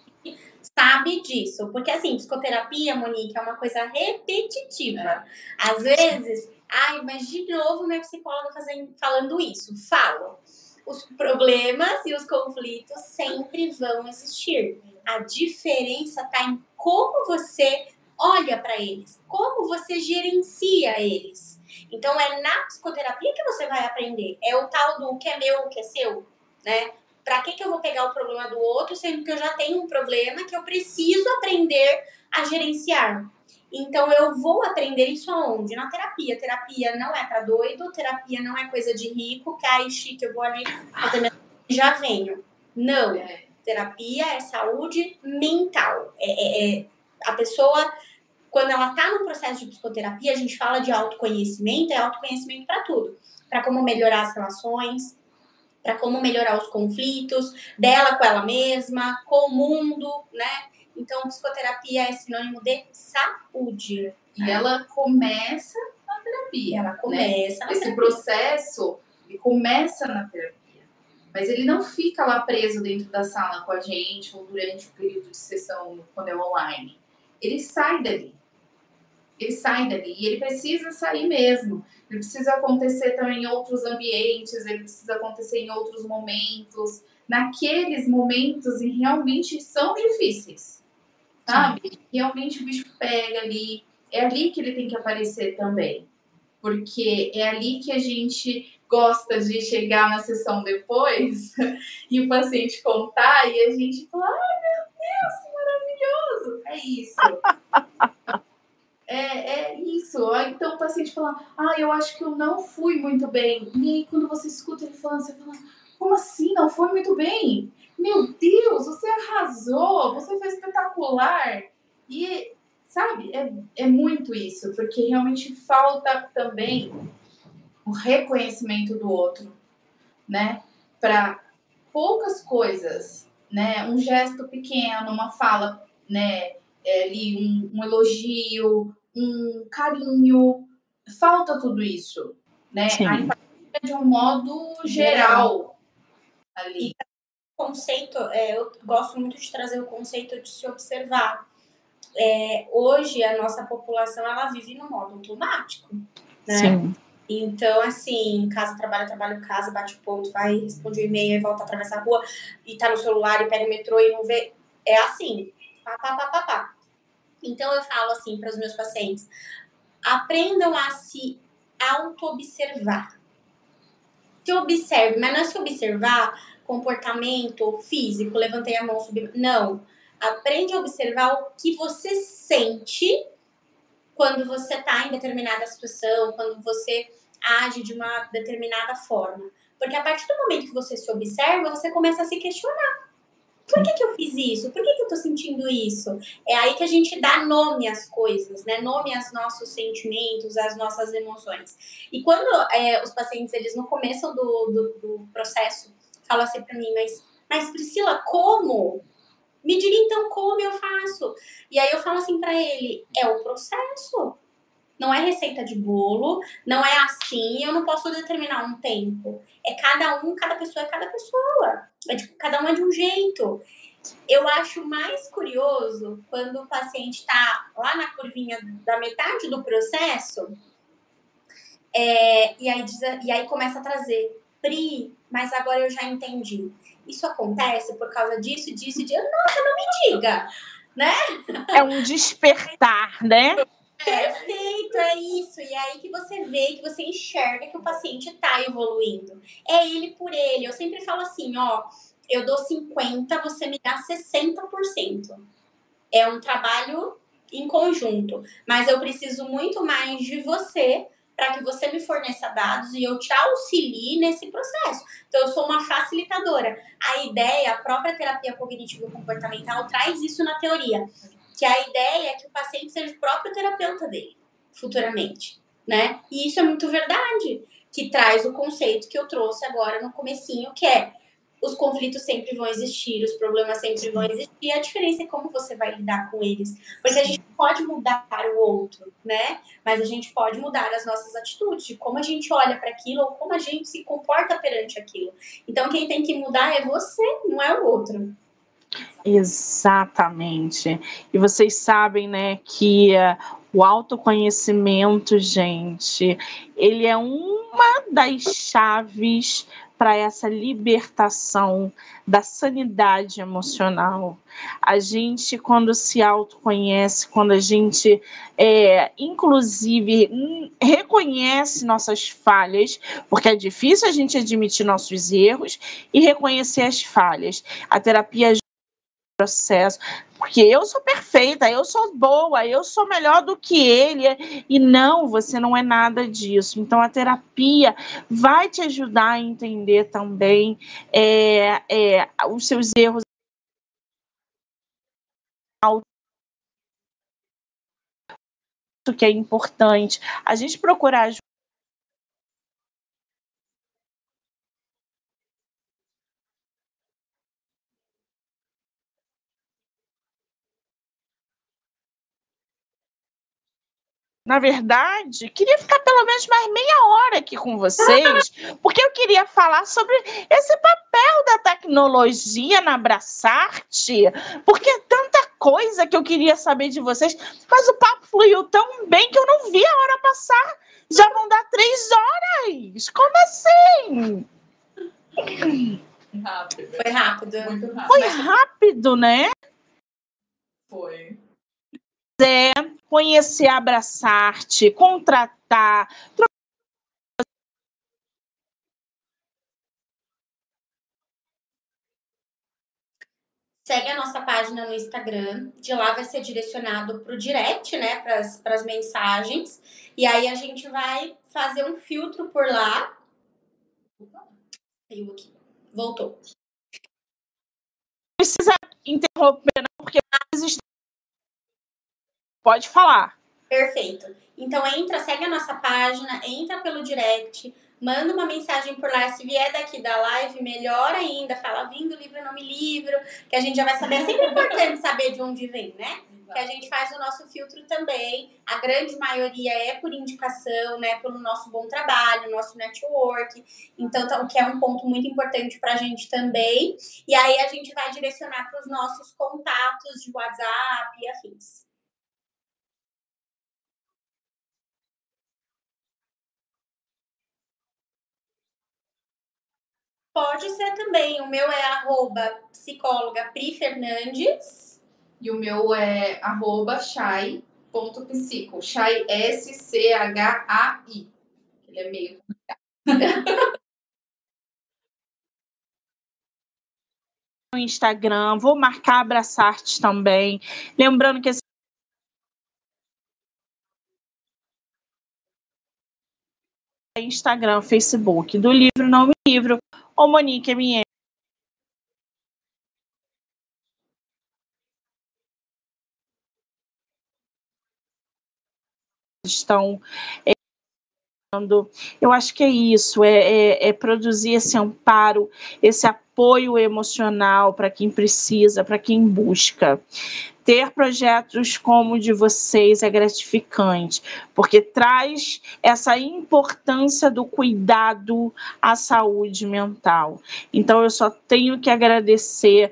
sabe disso. Porque assim, psicoterapia, Monique, é uma coisa repetitiva. É. Às vezes, ai, mas de novo minha psicóloga fazendo, falando isso. Falo. Os problemas e os conflitos sempre vão existir a diferença está em como você olha para eles, como você gerencia eles. Então é na psicoterapia que você vai aprender. É o tal do que é meu, o que é seu, né? Para que, que eu vou pegar o problema do outro, sendo que eu já tenho um problema que eu preciso aprender a gerenciar? Então eu vou aprender isso aonde? Na terapia. Terapia não é para doido, terapia não é coisa de rico, que chique, eu vou ali fazer minha... já venho. Não. É. Terapia é saúde mental. É, é, é a pessoa, quando ela está no processo de psicoterapia, a gente fala de autoconhecimento, é autoconhecimento para tudo. Para como melhorar as relações, para como melhorar os conflitos dela com ela mesma, com o mundo, né? Então, psicoterapia é sinônimo de saúde.
E ela começa na terapia.
Ela começa né?
Esse terapia. processo começa na terapia. Mas ele não fica lá preso dentro da sala com a gente ou durante o período de sessão quando é online. Ele sai dali. Ele sai dali e ele precisa sair mesmo. Ele precisa acontecer também em outros ambientes, ele precisa acontecer em outros momentos, naqueles momentos e realmente são difíceis. Sabe? Sim. Realmente o bicho pega ali. É ali que ele tem que aparecer também. Porque é ali que a gente gosta de chegar na sessão depois e o paciente contar e a gente fala, ai meu Deus, maravilhoso! É isso. é, é isso isso. Então o paciente fala, ah, eu acho que eu não fui muito bem. E aí quando você escuta ele falando, você fala, como assim? Não foi muito bem? Meu Deus, você arrasou, você foi espetacular. E, sabe, é, é muito isso, porque realmente falta também o reconhecimento do outro, né? Para poucas coisas, né? Um gesto pequeno, uma fala, né? É, ali, um, um elogio, um carinho, falta tudo isso, né? Sim. A empatia de um modo geral ali. E
conceito, é, eu gosto muito de trazer o conceito de se observar. É, hoje a nossa população ela vive no modo automático, né? Sim. Então, assim, casa, trabalho, trabalho, casa, bate ponto, vai, responde o e-mail, volta, atravessa a rua e tá no celular e pega o metrô e não vê. É assim, pá, pá, pá, pá, pá. Então, eu falo assim para os meus pacientes: aprendam a se auto-observar. Se observe, mas não é se observar comportamento físico, levantei a mão, subi. Não. Aprende a observar o que você sente quando você está em determinada situação, quando você age de uma determinada forma. Porque a partir do momento que você se observa, você começa a se questionar. Por que, que eu fiz isso? Por que, que eu tô sentindo isso? É aí que a gente dá nome às coisas, né? Nome aos nossos sentimentos, às nossas emoções. E quando é, os pacientes, eles no começo do, do, do processo, falam assim para mim, mas, mas Priscila, como? Me diga então como eu faço. E aí eu falo assim para ele: é o processo. Não é receita de bolo, não é assim, eu não posso determinar um tempo. É cada um, cada pessoa é cada pessoa. É de, cada um é de um jeito. Eu acho mais curioso quando o paciente está lá na curvinha da metade do processo é, e, aí diz, e aí começa a trazer, Pri, mas agora eu já entendi. Isso acontece por causa disso, disso e disso. Nossa, não me diga, né?
É um despertar, né?
Perfeito, é isso. E é aí que você vê, que você enxerga que o paciente está evoluindo. É ele por ele. Eu sempre falo assim, ó, eu dou 50, você me dá 60%. É um trabalho em conjunto, mas eu preciso muito mais de você para que você me forneça dados e eu te auxilie nesse processo. Então, eu sou uma facilitadora. A ideia, a própria terapia cognitivo-comportamental traz isso na teoria, que a ideia é que o paciente seja o próprio terapeuta dele, futuramente, né? E isso é muito verdade, que traz o conceito que eu trouxe agora no comecinho, que é os conflitos sempre vão existir, os problemas sempre vão existir, a diferença é como você vai lidar com eles. Porque a gente pode mudar o outro, né? Mas a gente pode mudar as nossas atitudes, de como a gente olha para aquilo ou como a gente se comporta perante aquilo. Então quem tem que mudar é você, não é o outro.
Exatamente. E vocês sabem, né, que uh, o autoconhecimento, gente, ele é uma das chaves para essa libertação da sanidade emocional. A gente, quando se autoconhece, quando a gente, é, inclusive, hum, reconhece nossas falhas, porque é difícil a gente admitir nossos erros e reconhecer as falhas. A terapia processo, porque eu sou perfeita, eu sou boa, eu sou melhor do que ele. E não, você não é nada disso. Então a terapia vai te ajudar a entender também é, é, os seus erros. que é importante. A gente procurar na verdade, queria ficar pelo menos mais meia hora aqui com vocês, porque eu queria falar sobre esse papel da tecnologia na Abraçarte, porque é tanta coisa que eu queria saber de vocês, mas o papo fluiu tão bem que eu não vi a hora passar. Já vão dar três horas. Como assim?
Rápido. Foi rápido. Muito
rápido. Foi rápido, né?
Foi.
É, conhecer, abraçar-te, contratar,
segue a nossa página no Instagram. De lá vai ser direcionado para o direct, né? Para as mensagens. E aí a gente vai fazer um filtro por lá. Saiu aqui. Voltou.
Precisa interromper, não, porque pode falar.
Perfeito. Então entra, segue a nossa página, entra pelo direct, manda uma mensagem por lá. Se vier daqui da live, melhor ainda. Fala, vindo livro, nome livro, que a gente já vai saber. É sempre importante saber de onde vem, né? Que a gente faz o nosso filtro também. A grande maioria é por indicação, né? Pelo nosso bom trabalho, nosso network. Então, tá, o que é um ponto muito importante para a gente também. E aí a gente vai direcionar para os nossos contatos de WhatsApp e afins. Pode ser também. O meu é arroba psicóloga Pri Fernandes.
E o meu é arroba chai.psico. Chai S-C-H-A-I. Ele é meio complicado.
no Instagram, vou marcar Abraçarte também. Lembrando que esse Instagram, Facebook, do livro Não Me Livro, ou Monique MM. Estão eu acho que é isso, é, é, é, produzir esse amparo, esse apoio emocional para quem precisa, para quem busca ter projetos como o de vocês é gratificante, porque traz essa importância do cuidado à saúde mental. Então, eu só tenho que agradecer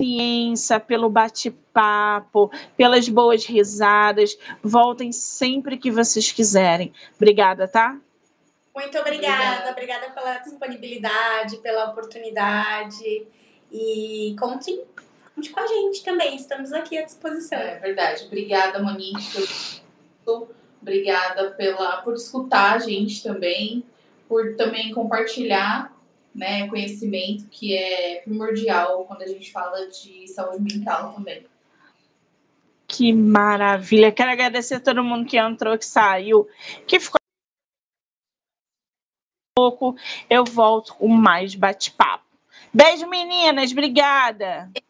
ciência, pelo bate-papo, pelas boas risadas. Voltem sempre que vocês quiserem. Obrigada, tá?
Muito obrigada, obrigada, obrigada pela disponibilidade, pela oportunidade. E conte conte com a gente também, estamos aqui à disposição.
É verdade. Obrigada, Monique, pelo... obrigada pela, por escutar a gente também, por também compartilhar né, conhecimento que é primordial quando a gente fala de saúde mental também.
Que maravilha! Quero agradecer a todo mundo que entrou, que saiu, que ficou pouco. Eu volto com mais bate-papo. Beijo, meninas. Obrigada.